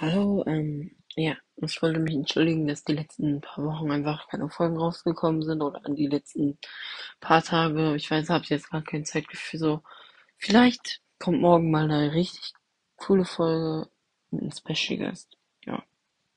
Hallo, ähm, ja, ich wollte mich entschuldigen, dass die letzten paar Wochen einfach keine Folgen rausgekommen sind oder an die letzten paar Tage. Ich weiß, habe jetzt gar kein Zeitgefühl so. Vielleicht kommt morgen mal eine richtig coole Folge mit einem Special Guest. Ja.